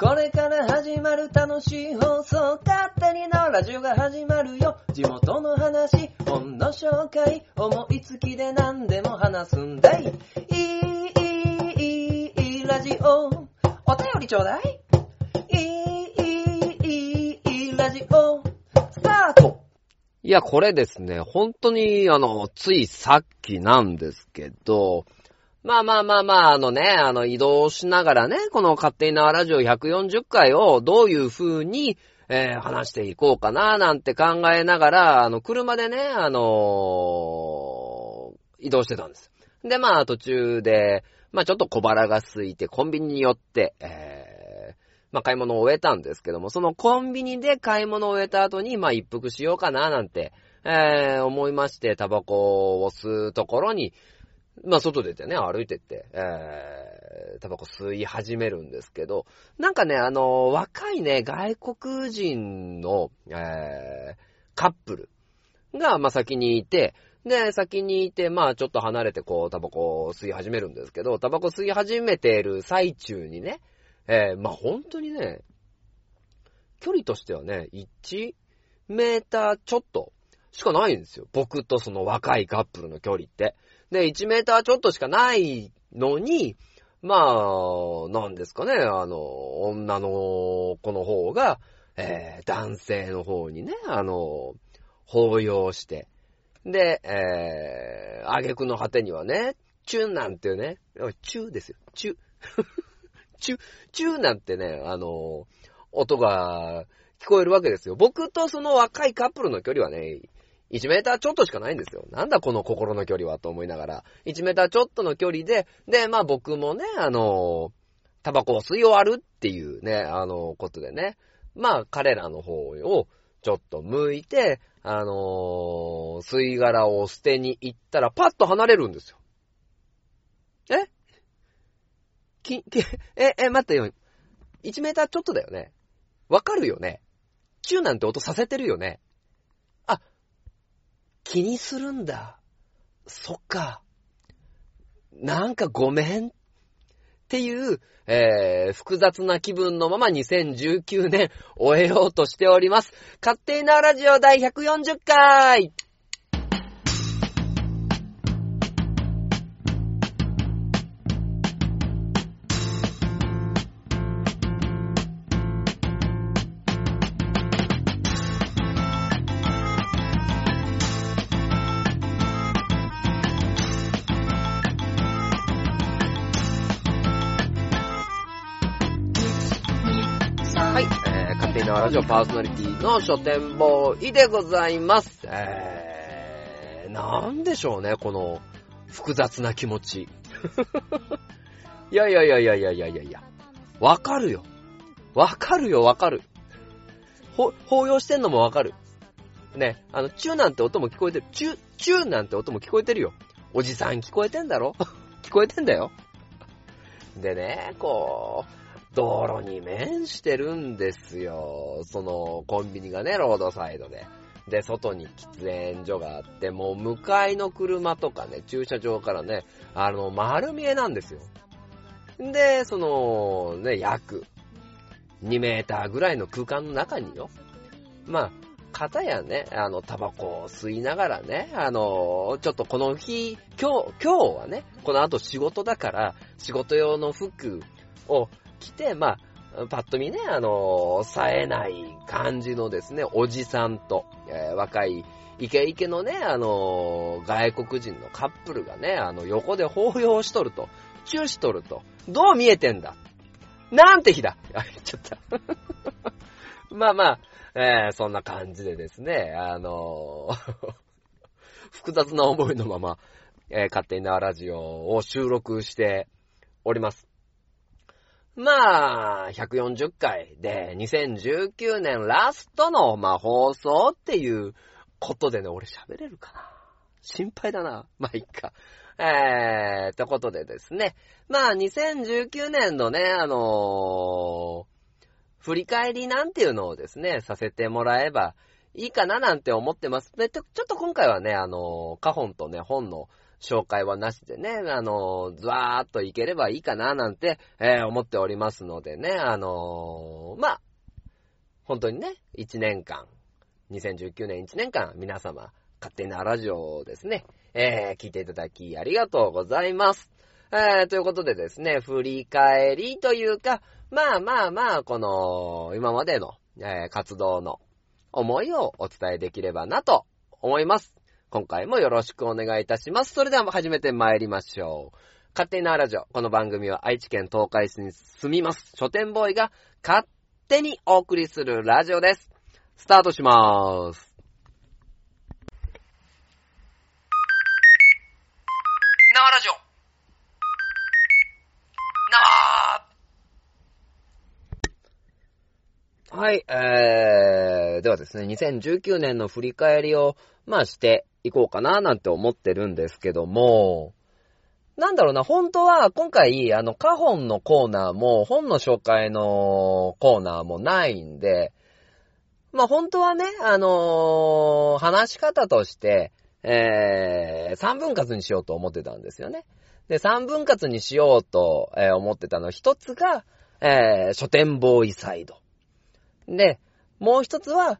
これから始まる楽しい放送、勝手にのラジオが始まるよ。地元の話、本の紹介、思いつきで何でも話すんだい。いい、いい、いい、ラジオ。お便りちょうだい。いい、いい、いい、ラジオ。スタートいや、これですね、本当に、あの、ついさっきなんですけど、まあまあまあまあ、あのね、あの移動しながらね、この勝手に縄ラジオ140回をどういう風に、えー、話していこうかな、なんて考えながら、あの、車でね、あのー移動してたんです。で、まあ途中で、まあちょっと小腹が空いて、コンビニに寄って、えー、まあ買い物を終えたんですけども、そのコンビニで買い物を終えた後に、まあ一服しようかな、なんて、えー、思いまして、タバコを吸うところに、まあ、外出てね、歩いてって、えー、タバコ吸い始めるんですけど、なんかね、あの若いね、外国人の、えー、カップルが、まあ、先にいて、で、先にいて、まあ、ちょっと離れて、こう、タバコを吸い始めるんですけど、タバコ吸い始めている最中にね、えー、まあ、本当にね、距離としてはね、1メーターちょっとしかないんですよ。僕とその若いカップルの距離って。で、1メーターちょっとしかないのに、まあ、なんですかね、あの、女の子の方が、えー、男性の方にね、あの、抱擁して、で、えー、挙句の果てにはね、チュンなんてね、チューですよ、チュ。チュ、チューなんてね、あの、音が聞こえるわけですよ。僕とその若いカップルの距離はね、1メーターちょっとしかないんですよ。なんだこの心の距離はと思いながら、1メーターちょっとの距離で、で、まあ僕もね、あの、タバコを吸い終わるっていうね、あの、ことでね、まあ彼らの方をちょっと向いて、あの吸い殻を捨てに行ったらパッと離れるんですよ。え？き、き、え、え、待ってよ。1メーターちょっとだよね。わかるよね。チューなんて音させてるよね。気にするんだ。そっか。なんかごめん。っていう、えー、複雑な気分のまま2019年終えようとしております。勝手なラジオ第140回えー、勝手に縄ラジオパーソナリティの書店ボーイでございます。えー、なんでしょうね、この複雑な気持ち。い やいやいやいやいやいやいやいや。わかるよ。わかるよ、わかる。ほ、抱擁してんのもわかる。ね、あの、チューなんて音も聞こえてる。チュ、チューなんて音も聞こえてるよ。おじさん聞こえてんだろ？聞こえてんだよ。でね、こう、道路に面してるんですよ。その、コンビニがね、ロードサイドで。で、外に喫煙所があって、もう向かいの車とかね、駐車場からね、あの、丸見えなんですよ。で、その、ね、約、2メーターぐらいの空間の中によ。まあ、片やね、あの、タバコを吸いながらね、あの、ちょっとこの日、今日、今日はね、この後仕事だから、仕事用の服を着て、まあ、パッと見ね、あの、冴えない感じのですね、おじさんと、えー若い、イケイケのね、あの、外国人のカップルがね、あの、横で抱擁しとると、チューしとると、どう見えてんだ？なんて日だ あ、言っちゃった。まあまあ、えーそんな感じでですね、あの 複雑な思いのまま、えー勝手に縄ラジオを収録しております。まあ、140回で、2019年ラストの、まあ、放送っていうことでね、俺喋れるかな？心配だな。まあ、いっか。えー、とことでですね。まあ、2019年のね、あのー振り返りなんていうのをですね、させてもらえばいいかななんて思ってます。で、ちょっと今回はね、あのー、カホンとね、本の紹介はなしでね、あの、ずわーっといければいいかななんて、えー、思っておりますのでね、あのまあ、本当にね、1年間、2019年1年間、皆様、勝手なラジオをですね、えー、聞いていただきありがとうございます。えー、ということでですね、振り返りというか、まあまあまあ、この、今までの、えー、活動の思いをお伝えできればなと思います。今回もよろしくお願いいたします。それでは始めて参りましょう。勝手なラジオ。この番組は愛知県東海市に住みます。書店ボーイが勝手にお送りするラジオです。スタートしまーす。なラジオ。なはい、えー、ではですね、2019年の振り返りを、まあしていこうかななんて思ってるんですけども、なんだろうな、本当は今回、あの、カホンのコーナーも、本の紹介のコーナーもないんで、まあ本当はね、あのー、話し方として、えー、3分割にしようと思ってたんですよね。で、3分割にしようと、えー、思ってたの一つが、えー、書店ボーイサイド。で、もう一つは、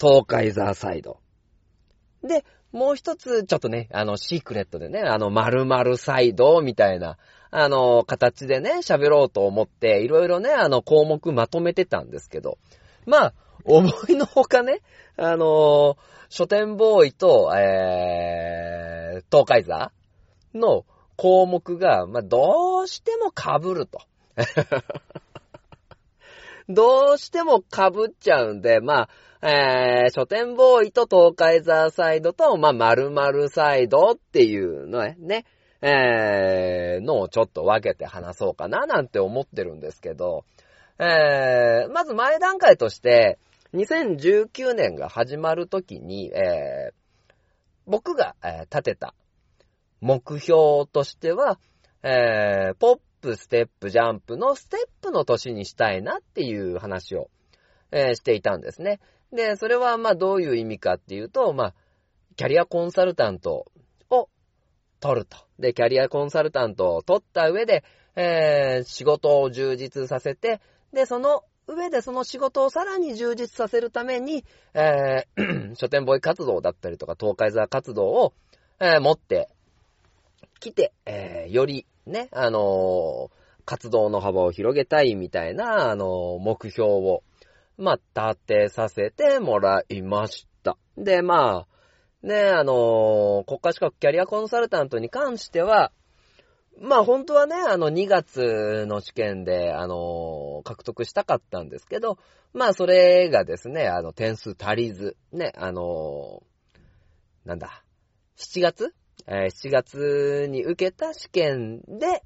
東海ザーサイド。で、もう一つ、ちょっとね、あの、シークレットでね、あの、〇〇サイドみたいな、あの、形でね、喋ろうと思って、いろいろね、あの、項目まとめてたんですけど、まあ、思いのほかね、あの書店ボーイと、えー、東海座の項目が、まあ、どうしても被ると。どうしても被っちゃうんで、まあ、えー、書店ボーイと東海ザーサイドと、まあ、〇〇サイドっていうのね、えー、のをちょっと分けて話そうかななんて思ってるんですけど、えー、まず前段階として、2019年が始まるときに、えー、僕が、えー、立てた目標としては、えー、ポップ、ステップ、ジャンプのステップの年にしたいなっていう話を、えー、していたんですね。で、それはまあどういう意味かっていうと、まあ、キャリアコンサルタントを取ると。で、キャリアコンサルタントを取った上で、えー、仕事を充実させて、で、その上でその仕事をさらに充実させるために、えー、書店ボーイ活動だったりとか、東海座活動を、えー、持ってきて、えー、よりね、あの活動の幅を広げたいみたいな、あの目標を、まあ、立てさせてもらいました。で、まあ、ね、あの国家資格キャリアコンサルタントに関しては、まあ本当はね、あの2月の試験で、あの、獲得したかったんですけど、まあそれがですね、あの点数足りず、ね、あの、なんだ、7月？えー、7月に受けた試験で、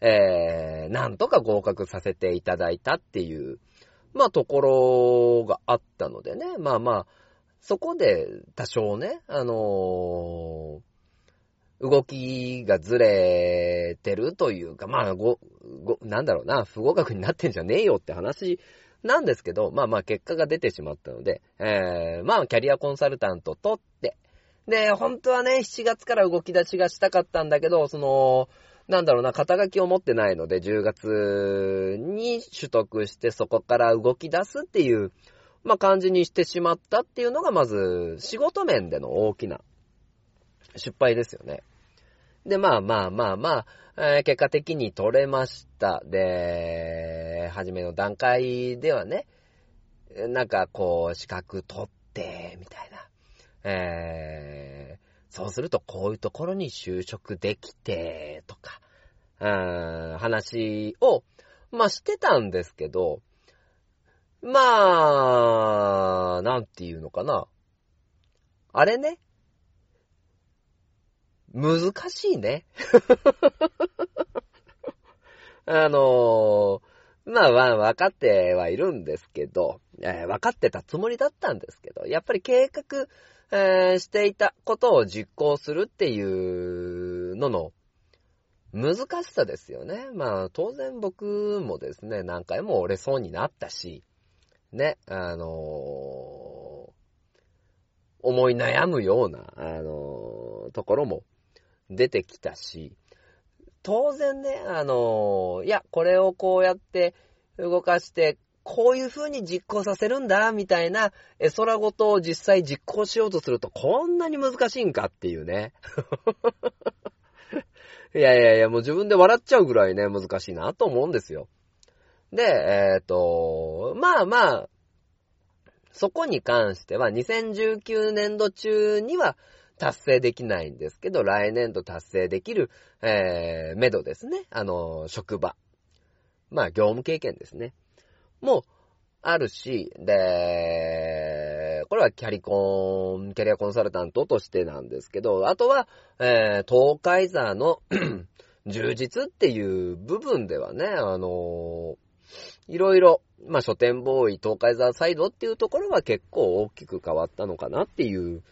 えー、なんとか合格させていただいたっていう、まあところがあったのでね、まあまあ、そこで多少ね、あのー動きがずれてるというか、まあ、ご、ご、なんだろうな、不合格になってんじゃねえよって話なんですけど、まあまあ結果が出てしまったので、えー、まあキャリアコンサルタント取って、で、本当はね、7月から動き出しがしたかったんだけど、その、なんだろうな、肩書きを持ってないので、10月に取得して、そこから動き出すっていう、まあ感じにしてしまったっていうのが、まず、仕事面での大きな失敗ですよね。で、まあまあまあまあ、えー、結果的に取れました。で、初めの段階ではね、なんかこう、資格取って、みたいな。え、そうするとこういうところに就職できて、とか、うん、話を、まあしてたんですけど、まあ、なんていうのかな。あれね、難しいね。あのー、まあまあ、分かってはいるんですけど、えー、分かってたつもりだったんですけど、やっぱり計画、えー、していたことを実行するっていうのの難しさですよね。まあ、当然僕もですね、何回も折れそうになったし、ね、あのー、思い悩むような、あのー、ところも出てきたし、当然ね、あのいや、これをこうやって動かして、こういう風に実行させるんだ、みたいな、絵空ごとを実際実行しようとすると、こんなに難しいんかっていうね。いやいやいや、もう自分で笑っちゃうぐらいね、難しいなと思うんですよ。で、えっ、ー、と、まあまあ、そこに関しては2019年度中には達成できないんですけど、来年度達成できる、えー、メドですね。あの、職場。まあ、業務経験ですね。もあるし、で、これはキャリコン、キャリアコンサルタントとしてなんですけど、あとは、えー、東海座の 充実っていう部分ではね、あのー、いろいろ、まあ、書店ボーイ、東海座サイドっていうところは結構大きく変わったのかなっていう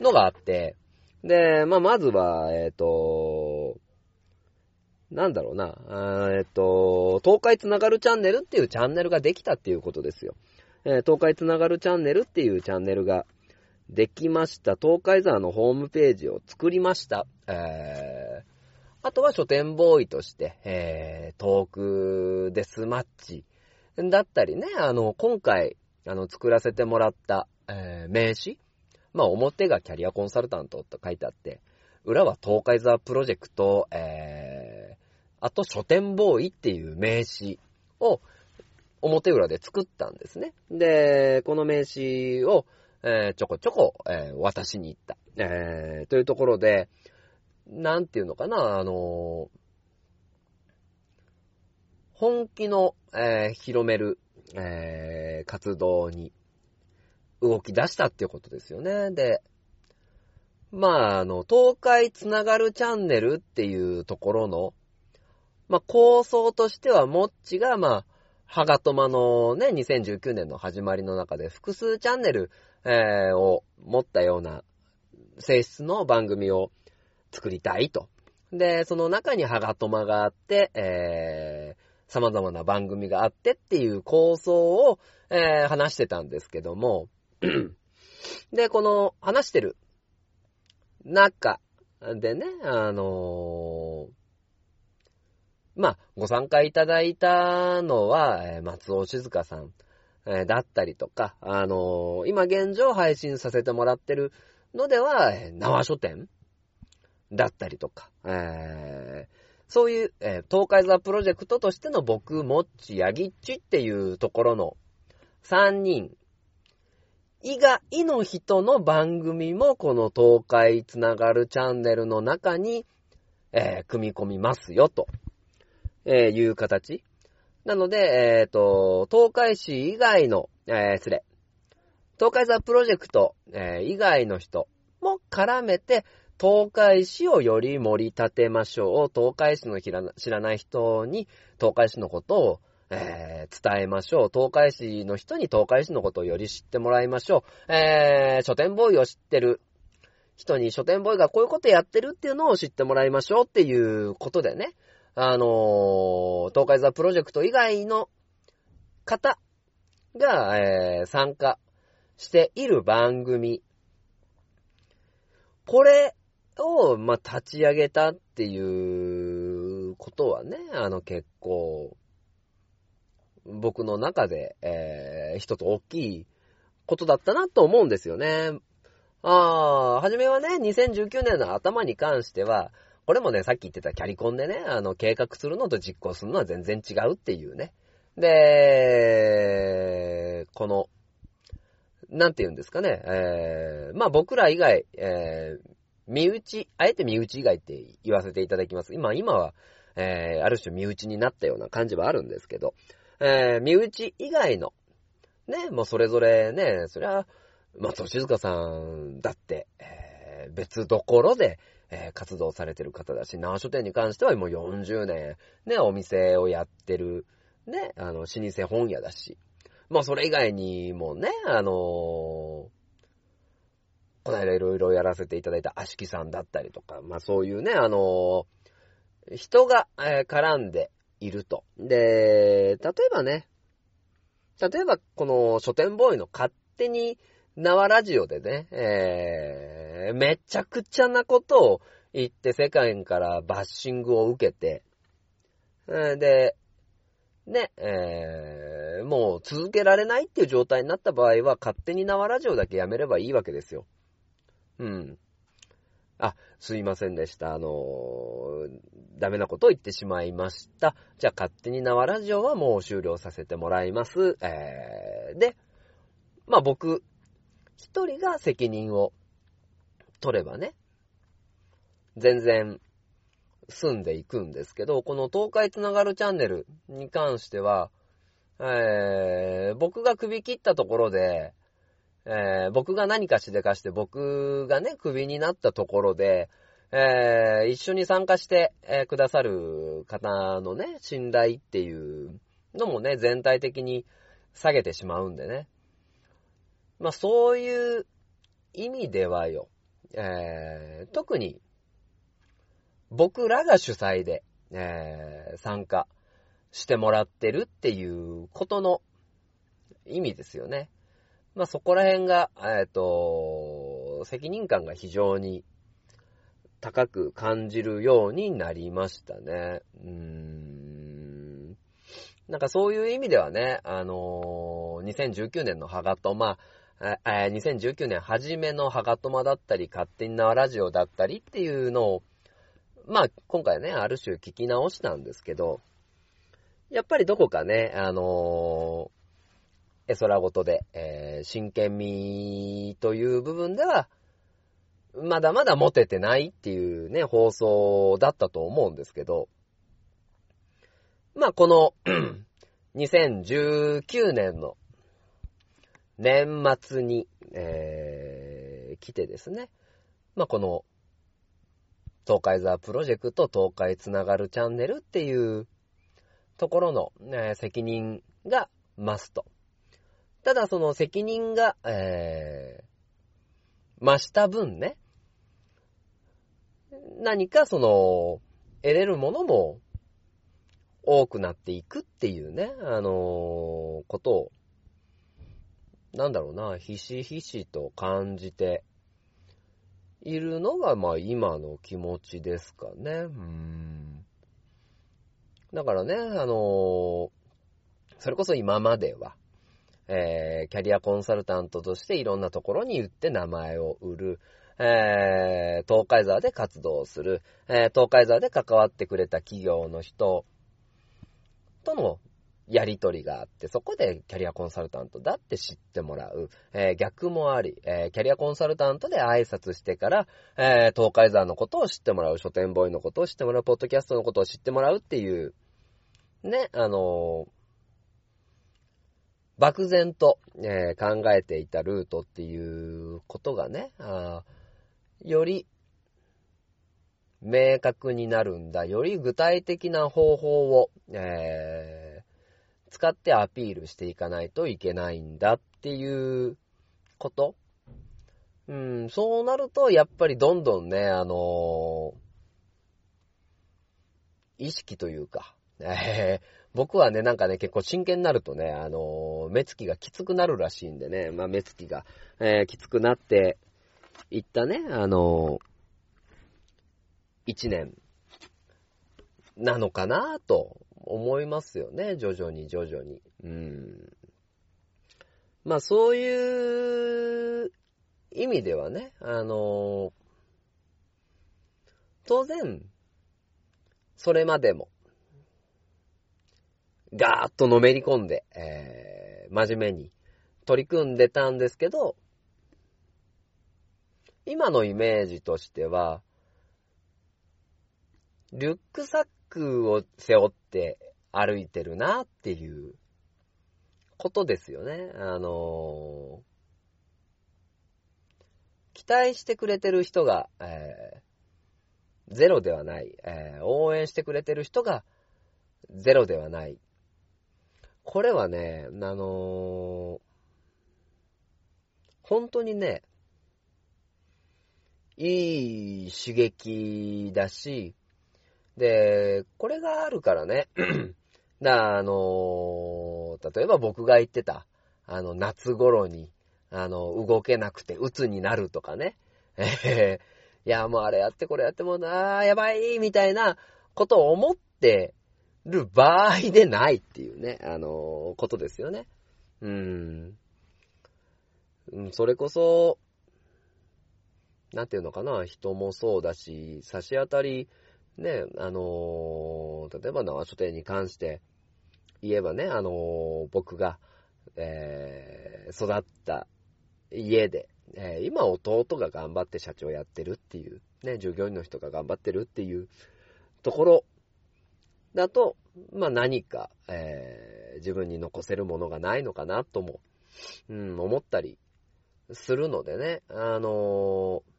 のがあって、で、まあ、まずは、えっ、ー、と、なんだろうな、えっと、東海つながるチャンネルっていうチャンネルができたっていうことですよ。えー、東海つながるチャンネルっていうチャンネルができました。東海沢のホームページを作りました。えー、あとは書店ボーイとして、えー、トークデスマッチだったりね、あの、今回、あの、作らせてもらった、えー、名刺まあ、表がキャリアコンサルタントと書いてあって、裏は東海沢プロジェクト、えー、あと書店ボーイっていう名刺を表裏で作ったんですね。で、この名刺を、えー、ちょこちょこ、えー、渡しに行った。えー、というところで、なんていうのかな、あの本気の、えー、広める、えー、活動に動き出したっていうことですよね。で、まあ、あの、東海つながるチャンネルっていうところの、まあ、構想としては、もっちが、まあ、ハガトマのね、2019年の始まりの中で複数チャンネル、えー、を持ったような性質の番組を作りたいと。で、その中にハガトマがあって、えー、様々な番組があってっていう構想を、えー、話してたんですけども、で、この話してる中でね、あのー、まあ、ご参加いただいたのは、松尾静香さん、だったりとか、あの、今現状配信させてもらってるのでは、縄書店だったりとか、そういう、東海座プロジェクトとしての僕、もっち、やぎっちっていうところの3人以外の人の番組もこの東海つながるチャンネルの中に、え、組み込みますよ、と、えー、いう形。なので、えっ、ー、と、東海市以外の、えー、失礼。東海座プロジェクト、えー、以外の人も絡めて、東海市をより盛り立てましょう。東海市の知らない人に東海市のことをえー、伝えましょう。東海市の人に東海市のことをより知ってもらいましょう。えー、書店ボーイを知ってる人に書店ボーイがこういうことやってるっていうのを知ってもらいましょうっていうことでね、あの、東海座プロジェクト以外の方が、えー、参加している番組、これを、まあ、立ち上げたっていうことはね、あの、結構、僕の中で、えー、一つ大きいことだったなと思うんですよね。ああ、はじめはね、2019年の頭に関しては、これもね、さっき言ってたキャリコンでね、あの、計画するのと実行するのは全然違うっていうね。で、この、なんて言うんですかね、えー、まあ僕ら以外、えー、身内、あえて身内以外って言わせていただきます。今、今は、えー、ある種身内になったような感じはあるんですけど、えー、身内以外の、ね、もうそれぞれね、そりゃ、松尾静香さんだって、えー、別どころで、えー、活動されてる方だし、縄書店に関してはもう40年、ね、お店をやってる、ね、あの、老舗本屋だし、まあそれ以外にもね、あのー、この間いろいろやらせていただいたアシキさんだったりとか、まあそういうね、あのー、人が、えー、絡んで、いると。で、例えばね、例えばこの書店ボーイの勝手に縄ラジオでね、えー、めちゃくちゃなことを行って世界からバッシングを受けて、で、ね、えー、もう続けられないっていう状態になった場合は、勝手に縄ラジオだけやめればいいわけですよ。うん。あ、すいませんでした。あのー、ダメなことを言ってしまいました。じゃあ勝手に縄ラジオはもう終了させてもらいます。えー、で、まあ僕、一人が責任を取ればね、全然済んでいくんですけど、この東海つながるチャンネルに関しては、えー、僕が首切ったところで、えー、僕が何かしでかして僕がね、首になったところで、えー、一緒に参加して、えー、くださる方のね、信頼っていうのもね、全体的に下げてしまうんでね。まあそういう意味ではよ、えー、特に僕らが主催で、えー、参加してもらってるっていうことの意味ですよね。まあ、そこら辺が、えっ、ー、と、責任感が非常に高く感じるようになりましたね。うーん。なんかそういう意味ではね、あのー、2019年のハガトマ、2019年初めのハガトマだったり、勝手に縄ラジオだったりっていうのを、まあ、今回ね、ある種聞き直したんですけど、やっぱりどこかね、あのー、絵空ごとで、えー、真剣味という部分では、まだまだ持ててないっていうね、放送だったと思うんですけど、まあ、この 2019年の年末に、えー、来てですね、まあ、この東海ザープロジェクト東海つながるチャンネルっていうところの、え責任が増すと。ただその責任が、えー、増した分ね、何かその、得れるものも多くなっていくっていうね、あのー、ことを、なんだろうな、ひしひしと感じているのが、まあ今の気持ちですかね。うん。だからね、あの、それこそ今までは、えー、キャリアコンサルタントとしていろんなところに売って名前を売る、えー、東海沢で活動する、えー、東海沢で関わってくれた企業の人とのやりとりがあって、そこでキャリアコンサルタントだって知ってもらう。えー、逆もあり、えー、キャリアコンサルタントで挨拶してから、えー、東海山のことを知ってもらう、書店ボーイのことを知ってもらう、ポッドキャストのことを知ってもらうっていう、ね、あの漠然と、え考えていたルートっていうことがね、あより明確になるんだ、より具体的な方法を、えー使ってアピールしていかないといけないんだっていうこと？うん、そうなると、やっぱりどんどんね、あのー、意識というか、えー、僕はね、なんかね、結構真剣になるとね、あのー、目つきがきつくなるらしいんでね、まあ、目つきが、えー、きつくなっていったね、あの一年なのかなと思いますよね、徐々に徐々に。うん。まあそういう意味ではね、あの当然、それまでも、ガーッとのめり込んで、えー、真面目に取り組んでたんですけど、今のイメージとしては、リュックサックを背負って歩いてるなっていうことですよね。あのー、期待してくれてる人が、えー、ゼロではない、えー、応援してくれてる人がゼロではない。これはね、あの本当にね、いい刺激だし、で、これがあるからね、だあのー、例えば僕が言ってた、あの、夏頃に、あの、動けなくて鬱になるとかね、え いや、もうあれやってこれやってもう、あ、やばい、みたいなことを思ってる場合でないっていうね、あのーことですよね。うーん。うんそれこそ、なんていうのかな、人もそうだし、差し当たり、ね、あのー例えば縄書店に関して言えばね、あのー僕が、えー育った家で、えー今弟が頑張って社長やってるっていう、ね、従業員の人が頑張ってるっていうところだと、まあ何か、えー自分に残せるものがないのかなとも、うん、思ったりするのでね、あのー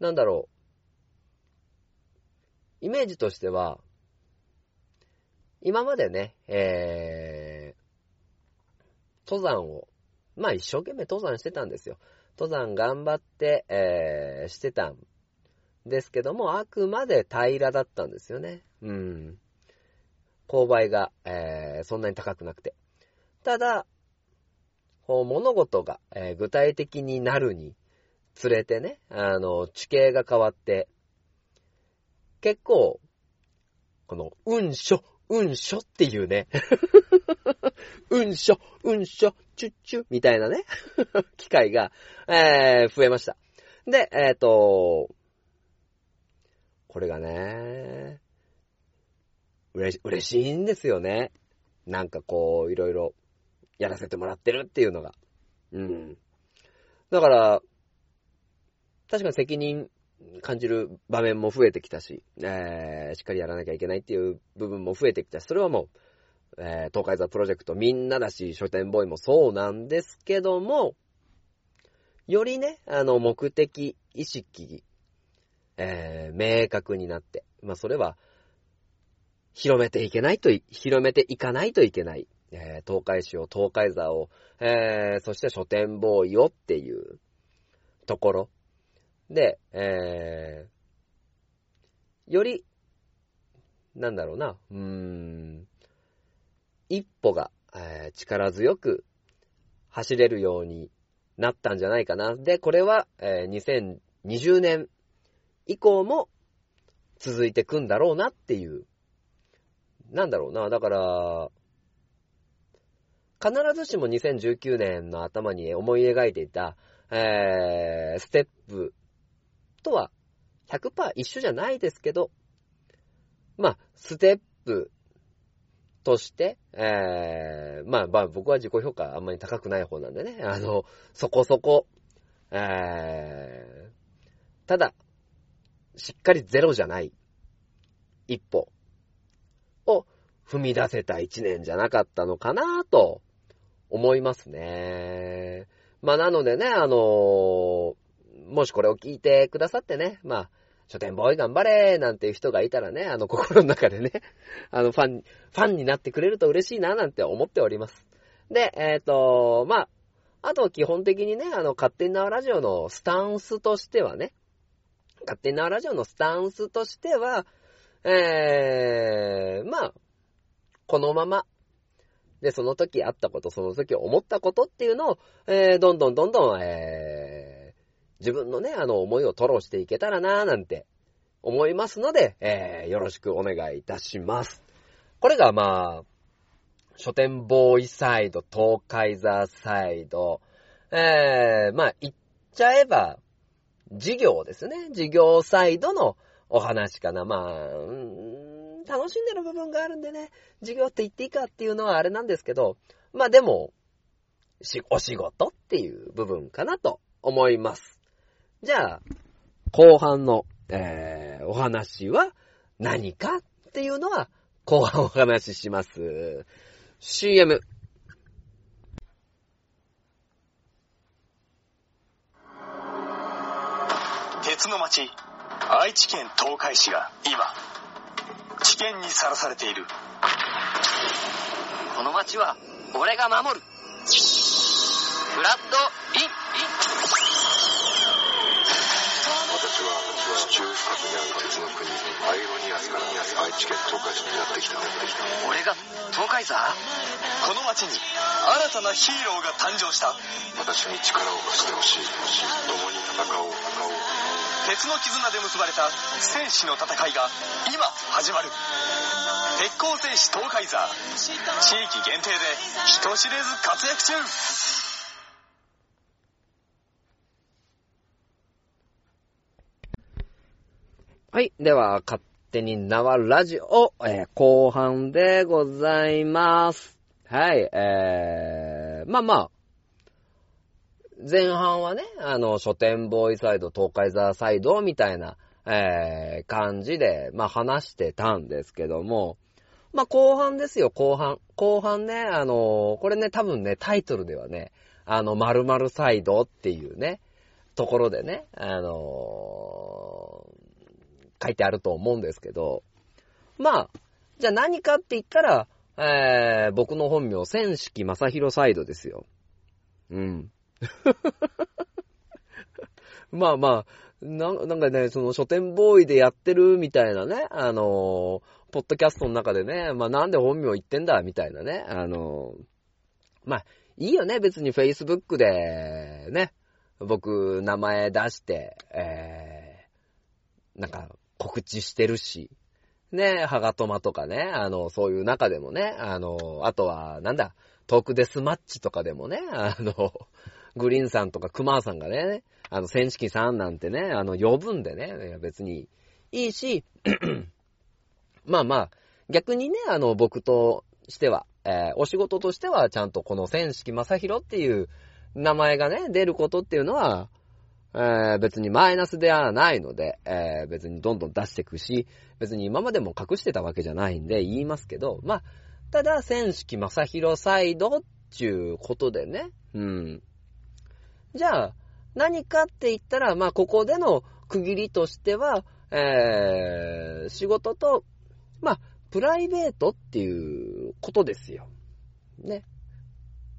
なんだろう、イメージとしては、今までね、えー、登山を、まあ一生懸命登山してたんですよ。登山頑張って、えー、してたんですけども、あくまで平らだったんですよね。うん。勾配が、えー、そんなに高くなくて。ただ、こう物事が、えー具体的になるにつれてね、あの、地形が変わって、結構、この、うんしょ、うんしょっていうね、うんしょ、うんしょ、チュッチュみたいなね、機会が、えー増えました。で、えっ、と、これがね、嬉し、嬉しいんですよね。なんかこう、いろいろやらせてもらってるっていうのが。うん。だから、確かに責任感じる場面も増えてきたし、えー、しっかりやらなきゃいけないっていう部分も増えてきたし、それはもう、えー、東海座プロジェクトみんなだし、書店ボーイもそうなんですけども、よりね、あの、目的意識、えー、明確になって、まあ、それは、広めていけないとい、広めていかないといけない。えー、東海市を、東海座を、えー、そして書店ボーイをっていうところで、えー、より、なんだろうな、うーん、一歩が、えー力強く走れるようになったんじゃないかな。で、これは、えー2020年以降も続いてくんだろうなっていう、なんだろうな、だから、必ずしも2019年の頭に思い描いていた、えー、ステップとは100%一緒じゃないですけど、まあ、ステップとして、えー、まあまあ僕は自己評価あんまり高くない方なんでね、あの、そこそこ、えー、ただ、しっかりゼロじゃない一歩を踏み出せた一年じゃなかったのかなと思いますね。まあなのでね、あのもしこれを聞いてくださってね、まあ、書店ボーイ頑張れなんていう人がいたらね、あの心の中でね、あのファン、ファンになってくれると嬉しいななんて思っております。で、えっ、と、まあ、あと基本的にね、あの、勝手に縄ラジオのスタンスとしてはね、勝手に縄ラジオのスタンスとしては、えー、まあ、このまま、で、その時あったこと、その時思ったことっていうのを、えー、どんどんどんどん、えー、自分のね、あの、思いを吐露していけたらなーなんて思いますので、えー、よろしくお願いいたします。これがまあ、書店ボーイサイド、東海座サイド、えー、まあ、言っちゃえば、事業ですね。事業サイドのお話かな。まあ、楽しんでる部分があるんでね、事業って言っていいかっていうのはあれなんですけど、まあでも、お仕事っていう部分かなと思います。じゃあ、後半の、えー、お話は何かっていうのは、後半お話しします。CM。鉄の町愛知県東海市が今危険にさらされているこの街は俺が守るフラッド・イン・イン地中深くにある鉄の国アイロニアスから愛知県東海市にやってきた俺がトウカイザー？この町に新たなヒーローが誕生した。私に力を貸してほしい。共に戦おう。鉄の絆で結ばれた戦士の戦いが今始まる。鉄鋼戦士東海座。地域限定で人知れず活躍中はい。では、勝手に縄ラジオ、えー後半でございます。はい。えー、まあまあ、前半はね、あの、書店ボーイサイド、東海ザサイドみたいな、えー、感じで、まあ話してたんですけども、まあ後半ですよ、後半。後半ね、あのこれね、多分ね、タイトルではね、あの、〇〇サイドっていうね、ところでね、あの書いてあると思うんですけど、まあ、じゃあ何かって言ったら、えー、僕の本名、千式正宏サイドですよ。うん。まあまあ、ななんかね、その書店ボーイでやってるみたいなね、あのーポッドキャストの中でね、まあなんで本名言ってんだみたいなね、あのーまあ、いいよね、別に Facebook でね、僕、名前出して、えー、なんか、告知してるし、ね、ハガトマとかね、あの、そういう中でもね、あの、あとは、なんだ、トークデスマッチとかでもね、あの、グリーンさんとかクマーさんがね、あの、千式さんなんてね、あの、呼ぶんでね、別にいいし、まあまあ、逆にね、あの、僕としては、えーお仕事としては、ちゃんとこの千式正宏っていう名前がね、出ることっていうのは、えー別にマイナスではないので、えー別にどんどん出していくし、別に今までも隠してたわけじゃないんで言いますけど、まあ、ただ、千式正宏サイドっていうことでね、うん。じゃあ、何かって言ったら、まあ、ここでの区切りとしては、えー、仕事と、まあ、プライベートっていうことですよ。ね。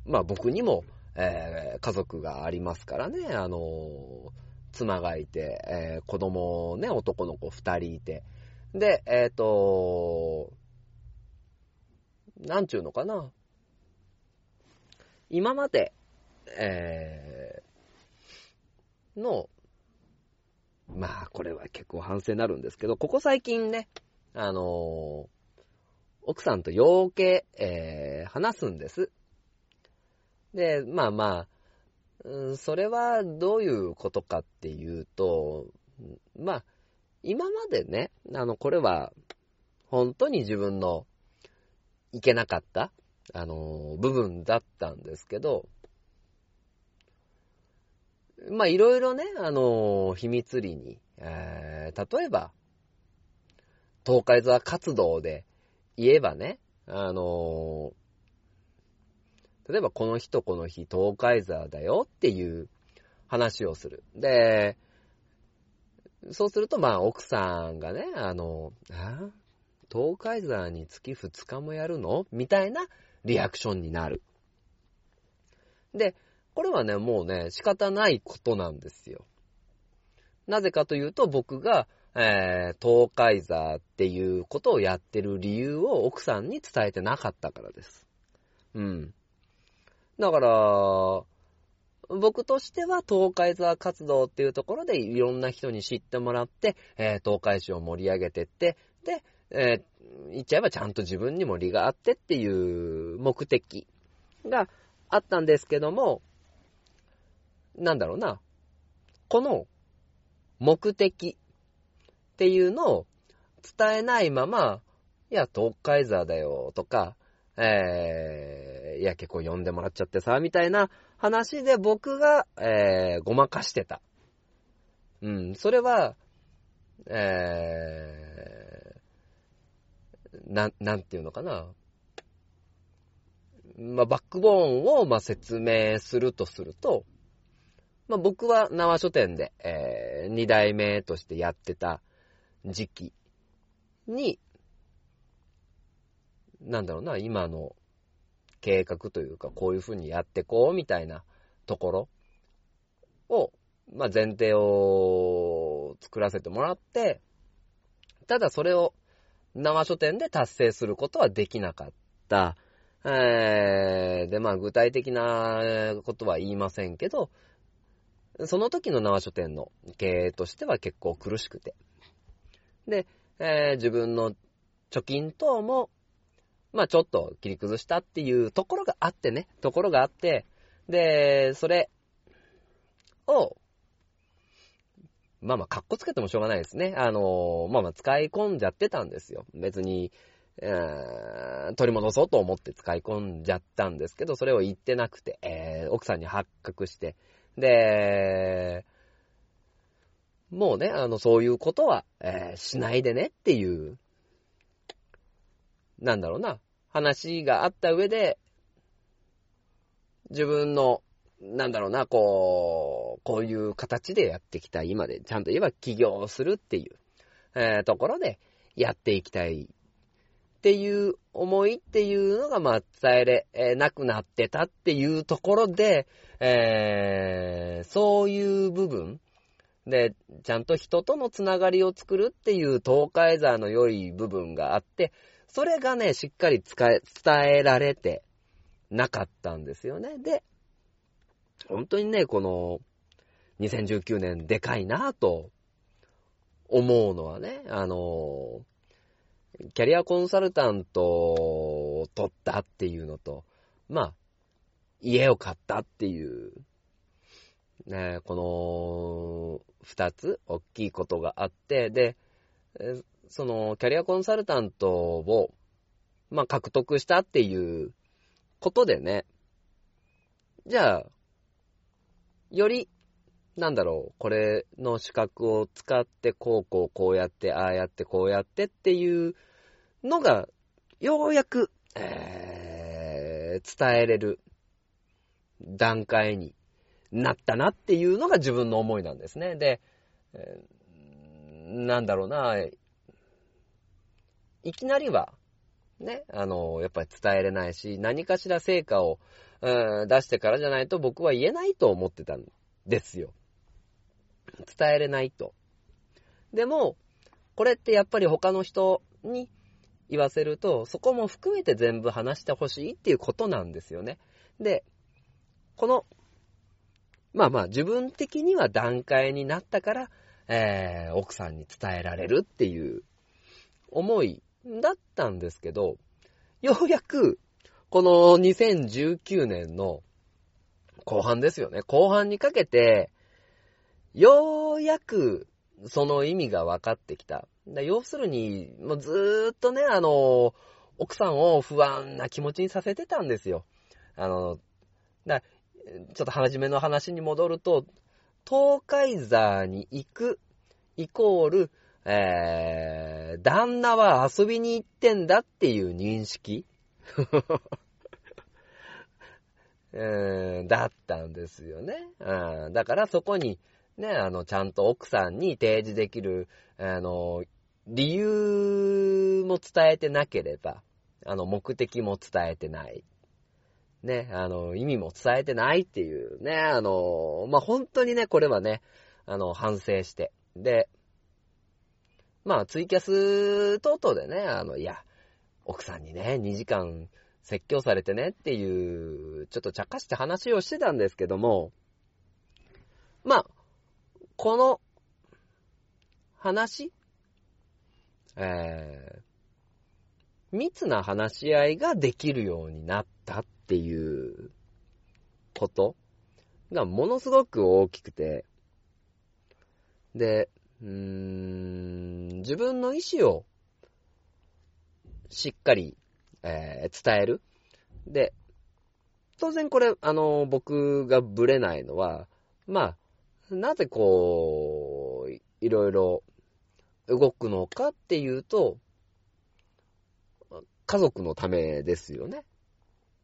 まあ、僕にも、えー、家族がありますからね、あのー妻がいて、えー、子供ね、男の子二人いて、で、えっ、となんちゅうのかな。今まで、えー、の、まあ、これは結構反省になるんですけど、ここ最近ね、あの奥さんとようけ、えー話すんです。で、まあまあ、それはどういうことかっていうと、まあ、今までね、あの、これは、本当に自分のいけなかった、あの、部分だったんですけど、まあ、いろいろね、あの、秘密裏に、えー例えば、東海座活動で言えばね、あの例えばこの日とこの日、東海座だよっていう話をする。で、そうすると、まあ、奥さんがね、あの、あ東海座に月2日もやるの？みたいなリアクションになる。で、これはね、もうね、仕方ないことなんですよ。なぜかというと、僕が、えー、東海座っていうことをやってる理由を奥さんに伝えてなかったからです。うん。だから、僕としては東海座活動っていうところでいろんな人に知ってもらって、えー東海市を盛り上げてって、で、えー言っちゃえばちゃんと自分にも利があってっていう目的があったんですけども、なんだろうな。この目的っていうのを伝えないまま、いや、東海座だよとか、えー、いや、結構呼んでもらっちゃってさ、みたいな話で僕が、えー、ごまかしてた。うん、それは、えー、な、なんていうのかな。まあ、バックボーンを、まあ、説明するとすると、まあ、僕は縄書店で、えー、二代目としてやってた時期に、なんだろうな、今の計画というか、こういう風にやってこうみたいなところを、まあ、前提をを作らせてもらって、ただそれを生書店で達成することはできなかった。えー、で、まあ具体的なことは言いませんけど、その時の縄書店の経営としては結構苦しくて。で、えー自分の貯金等も、まあちょっと切り崩したっていうところがあってね、ところがあって、で、それを、まあまあ、かっこつけてもしょうがないですね。あのーまあまあ、使い込んじゃってたんですよ。別に、え取り戻そうと思って使い込んじゃったんですけど、それを言ってなくて、えー奥さんに発覚して、で、もうね、あの、そういうことは、えーしないでねっていう、なんだろうな、話があった上で、自分の、なんだろうな、こう、こういう形でやってきた。今で、ちゃんと言えば起業するっていう、えーところでやっていきたいっていう思いっていうのが、まあ、伝えれなくなってたっていうところで、えーそういう部分で、ちゃんと人とのつながりを作るっていう東海座の良い部分があって、それがね、しっかり使え伝えられてなかったんですよね。で、本当にね、この2019年でかいなぁと思うのはね、あの、キャリアコンサルタントを取ったっていうのと、まあ、家を買ったっていう、ね、この二つ大きいことがあって、で、そのキャリアコンサルタントを、まあ、獲得したっていうことでね、じゃあ、より、なんだろう、これの資格を使って、こうこうこうやって、ああやって、こうやってっていうのが、ようやく、えー、伝えれる段階になったなっていうのが自分の思いなんですね。で、えーなんだろうな、いきなりは、ね、あの、やっぱり伝えれないし、何かしら成果を、うん出してからじゃないと僕は言えないと思ってたんですよ。伝えれないと。でも、これってやっぱり他の人に言わせると、そこも含めて全部話してほしいっていうことなんですよね。で、この、まあまあ自分的には段階になったから、えー、奥さんに伝えられるっていう思いだったんですけど、ようやく、この2019年の後半ですよね。後半にかけて、ようやくその意味が分かってきた。要するに、もうずーっとね、あの、奥さんを不安な気持ちにさせてたんですよ。あの、だちょっと初めの話に戻ると、東海座に行くイコール、えー、旦那は遊びに行ってんだっていう認識？えーだったんですよね。うんだからそこに、ね、あの、ちゃんと奥さんに提示できる、あの、理由も伝えてなければ、あの、目的も伝えてない。ね、あの、意味も伝えてないっていうね、あの、まあ、本当にね、これはね、あの、反省して。で、まあ、ツイキャス等々でね、あの、いや、奥さんにね、2時間説教されてねっていう、ちょっと茶化して話をしてたんですけども、まあ、この話、えー、密な話し合いができるようになったっていうことがものすごく大きくて、で、自分の意思をしっかり、えー伝える。で、当然これ、あの、僕がブレないのは、まあ、なぜこう、いいろいろ動くのかっていうと、家族のためですよね。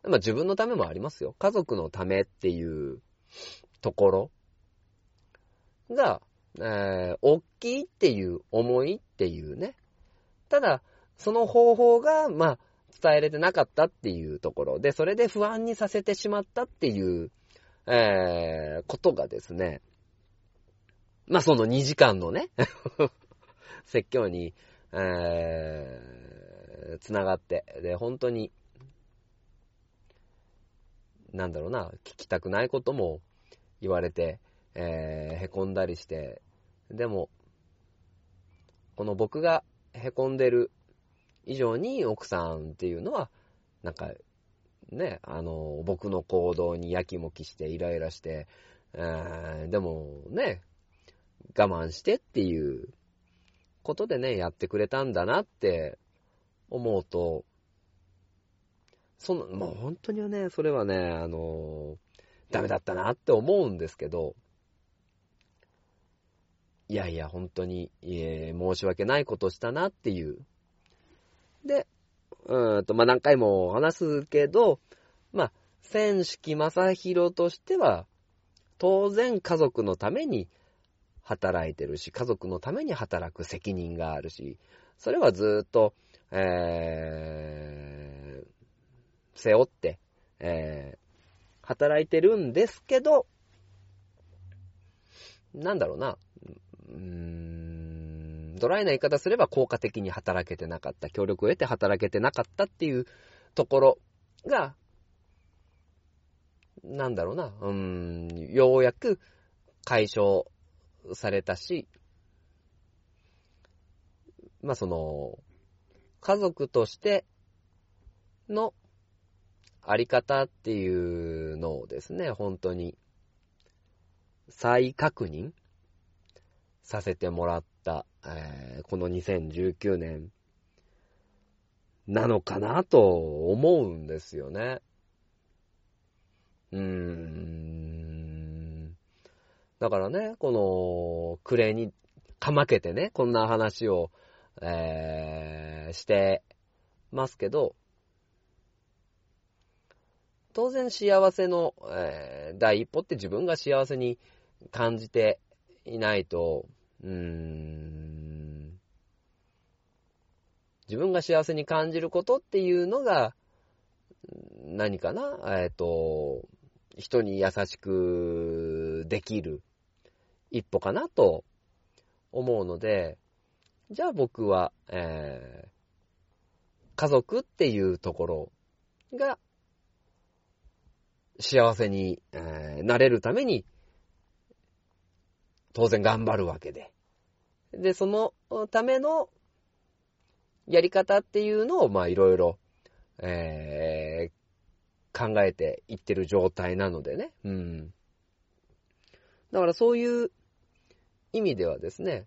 まあ自分のためもありますよ。家族のためっていうところが、えー大きいっていう思いっていうね。ただ、その方法が、まあ、伝えれてなかったっていうところ。で、それで不安にさせてしまったっていう、えーことがですね、まあその2時間のね、説教に、えー、つながって、で、本当に、なんだろうな、聞きたくないことも言われて、えー、へこんだりして、でも、この僕がへこんでる以上に奥さんっていうのは、なんか、ね、あの、僕の行動にやきもきしてイライラして、え、でもね、我慢してっていうことでね、やってくれたんだなって思うと、その、もう本当にはね、それはね、あの、ダメだったなって思うんですけど、いやいや、本当に、え申し訳ないことしたなっていう。で、うーんと、まあ、何回も話すけど、まあ、千式正宏としては、当然家族のために働いてるし、家族のために働く責任があるし、それはずっと、えー、背負って、えー、働いてるんですけど、なんだろうな、うーん、ドライな言い方すれば効果的に働けてなかった、協力を得て働けてなかったっていうところが、なんだろうな、うーん、ようやく解消されたし、まあその、家族としてのあり方っていうのをですね、本当に再確認させてもらった、えー、この2019年なのかなと思うんですよね。うーん。だからね、この、クレーにかまけてね、こんな話を、えー、してますけど、当然幸せの、えー、第一歩って自分が幸せに感じていないと、自分が幸せに感じることっていうのが、何かな？えっ、ー、と、人に優しくできる一歩かなと思うので、じゃあ僕は、えー、家族っていうところが幸せに、えー、なれるために、当然頑張るわけで。で、そのためのやり方っていうのを、まあいろいろ、えー、考えていってる状態なのでね。うん。だからそういう意味ではですね、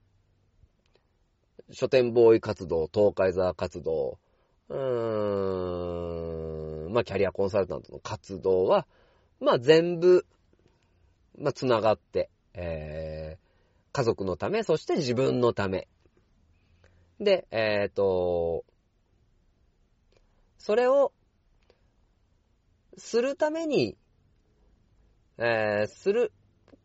書店ボーイ活動、東海沢活動、うーん、まあキャリアコンサルタントの活動は、まあ全部、まあ繋がって、えー、家族のため、そして自分のため。で、えっ、ー、と、それをするために、えー、する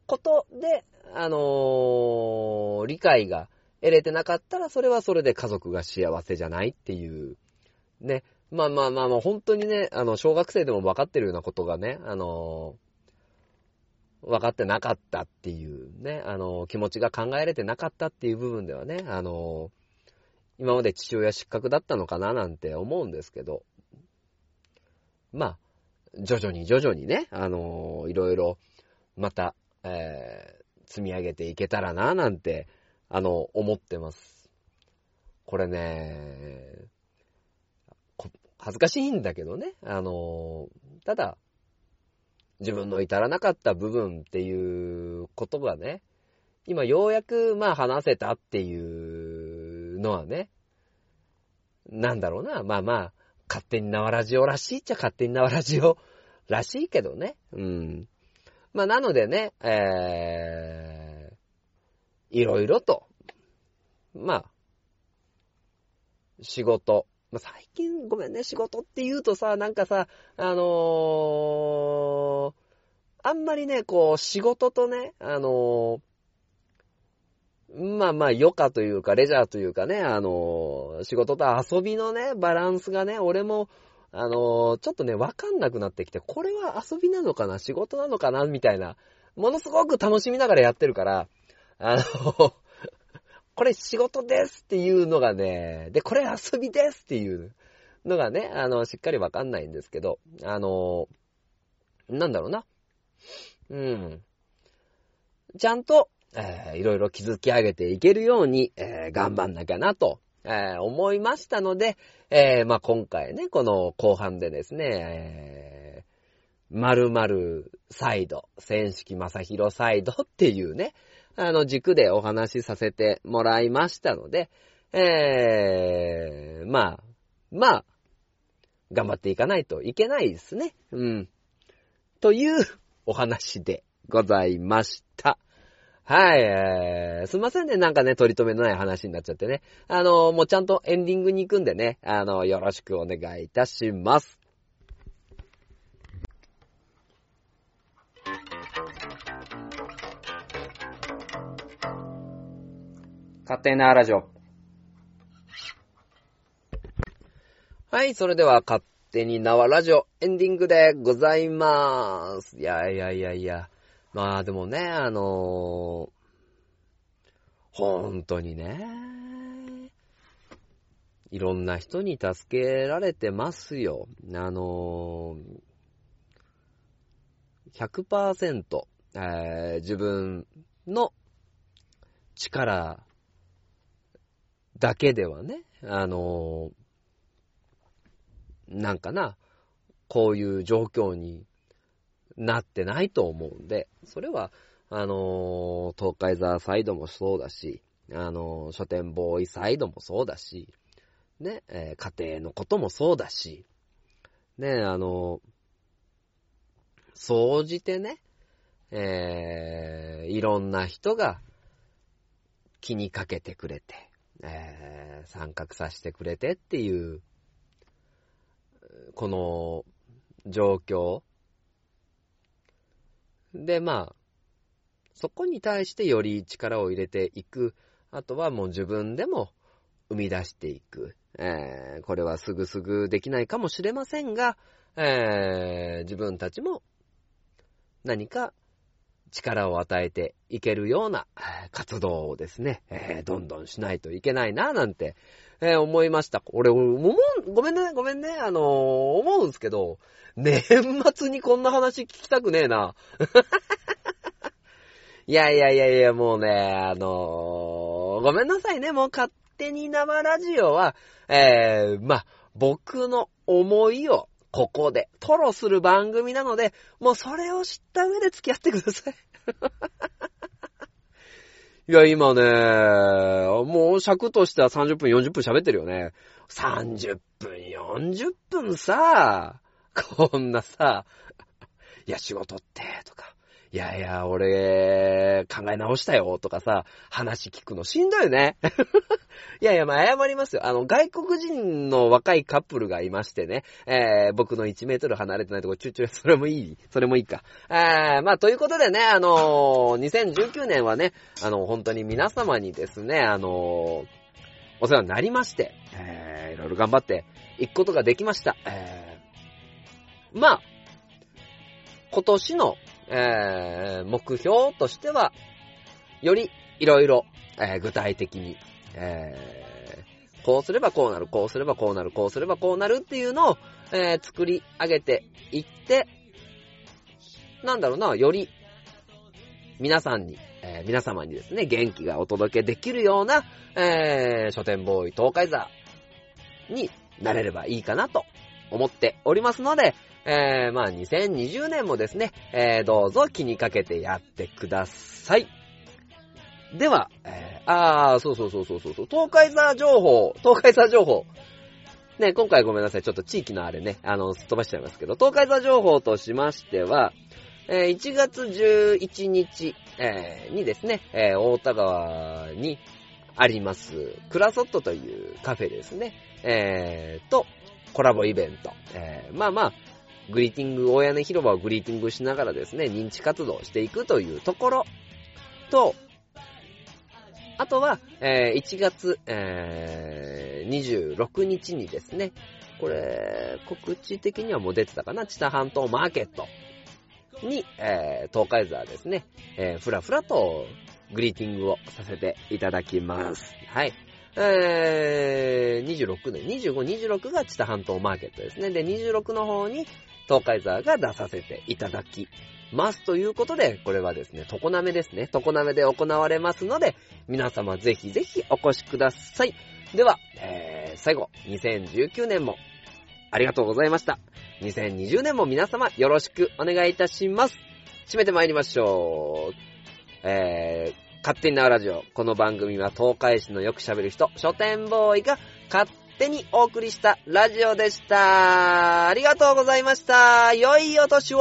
ことで、あのー、理解が得れてなかったら、それはそれで家族が幸せじゃないっていう、ね。まあまあまあまあ、本当にね、あの、小学生でも分かってるようなことがね、あのー、分かってなかったっていうね、あの、気持ちが考えれてなかったっていう部分ではね、あの今まで父親失格だったのかななんて思うんですけど、まあ、徐々に徐々にね、あの、いろいろ、また、えー、積み上げていけたらな、なんて、あの、思ってます。これね、恥ずかしいんだけどね、あの、ただ、自分の至らなかった部分っていうことがね、今ようやく、まあ話せたっていうのはね、なんだろうな、まあまあ、勝手に縄ラジオらしいっちゃ勝手に縄ラジオらしいけどね。うん。まあ、なのでね、えー、いろいろと、まあ、仕事。まあ、最近ごめんね、仕事って言うとさ、なんかさ、あのー、あんまりね、こう、仕事とね、あのまあまあ、余暇というか、レジャーというかね、あの、仕事と遊びのね、バランスがね、俺も、あの、ちょっとね、わかんなくなってきて、これは遊びなのかな仕事なのかなみたいな、ものすごく楽しみながらやってるから、あの、これ仕事ですっていうのがね、で、これ遊びですっていうのがね、あの、しっかりわかんないんですけど、あの、なんだろうな。うん。ちゃんと、えーいろいろ築き上げていけるように、えー頑張んなきゃなと、えー思いましたので、えーまあ、今回ね、この後半でですね、えー、〇〇サイド、千式正宏サイドっていうね、あの軸でお話しさせてもらいましたので、えー、まあ、まあ、頑張っていかないといけないですね。うん。というお話でございました。はい、えー、すいませんね、なんかね、取り留めのない話になっちゃってね。あのもうちゃんとエンディングに行くんでね、あのよろしくお願いいたします。勝手なラジオ。はい、それでは勝手に縄ラジオエンディングでございまーす。いやいやいやいや。まあでもね、あのー本当にね、いろんな人に助けられてますよ。あのー100%、えー自分の力だけではね、あのーなんかな、こういう状況になってないと思うんで、それは、あのー東海沢サイドもそうだし、あのー書店ボーイサイドもそうだし、ね、えー家庭のこともそうだし、ね、あのー総じてね、えーいろんな人が気にかけてくれて、えー参画させてくれてっていう、この状況。で、まあ、そこに対してより力を入れていく。あとはもう自分でも生み出していく。えーこれはすぐすぐできないかもしれませんが、えー自分たちも何か力を与えていけるような活動をですね、えーどんどんしないといけないな、なんて、えー思いました。俺、思う、ごめんね、ごめんね、あのー思うんすけど、年末にこんな話聞きたくねえな。いやいやいやいや、もうね、あのごめんなさいね、もう勝手に生ラジオは、えー、まあ、僕の思いをここでトロする番組なので、もうそれを知った上で付き合ってください。いや、今ね、もう尺としては30分、40分喋ってるよね。30分、40分さ、こんなさ、いや、仕事って、とか、いやいや、俺、考え直したよ、とかさ、話聞くのしんどいよね。いやいや、まあ、謝りますよ。あの、外国人の若いカップルがいましてね、えー、僕の1メートル離れてないとこ、チュチュ、それもいいそれもいいか。えー、まあ、ということでね、あのー、2019年はね、あの、本当に皆様にですね、あのー、お世話になりまして、えー、いろいろ頑張っていくことができました。えー、まあ、今年の、えー、目標としては、よりいろいろ、え具体的に、えーこうすればこうなる、こうすればこうなる、こうすればこうなるっていうのを、えー作り上げていって、なんだろうな、より皆さんに、えー皆様にですね、元気がお届けできるような、えー書店ボーイ東海座になれればいいかなと思っておりますので、えー、まあ2020年もですね、えーどうぞ気にかけてやってください。では、えー、あー、そうそうそうそうそう、東海座情報、東海座情報。ね、今回ごめんなさい、ちょっと地域のあれね、あの、すっ飛ばしちゃいますけど、東海座情報としましては、えー1月11日、えーにですね、えー大田川にあります、クラソットというカフェですね、えーと、コラボイベント。えーまあまあ、グリーティング、大屋根広場をグリーティングしながらですね、認知活動をしていくというところと、あとは、えー1月、えー26日にですね、これ、告知的にはもう出てたかな、知多半島マーケットに、えー東海沢ですね、えーふらふらとグリーティングをさせていただきます。はい。えー、26ね、25、26が知多半島マーケットですね。で、26の方に東海沢が出させていただきます。ということで、これはですね、常滑ですね。常滑で行われますので、皆様ぜひぜひお越しください。では、えー、最後、2019年もありがとうございました。2020年も皆様よろしくお願いいたします。締めて参りましょう。えー、勝手になラジオ。この番組は東海市のよく喋る人、書店ボーイが勝手手にお送りしたラジオでした。ありがとうございました。良いお年を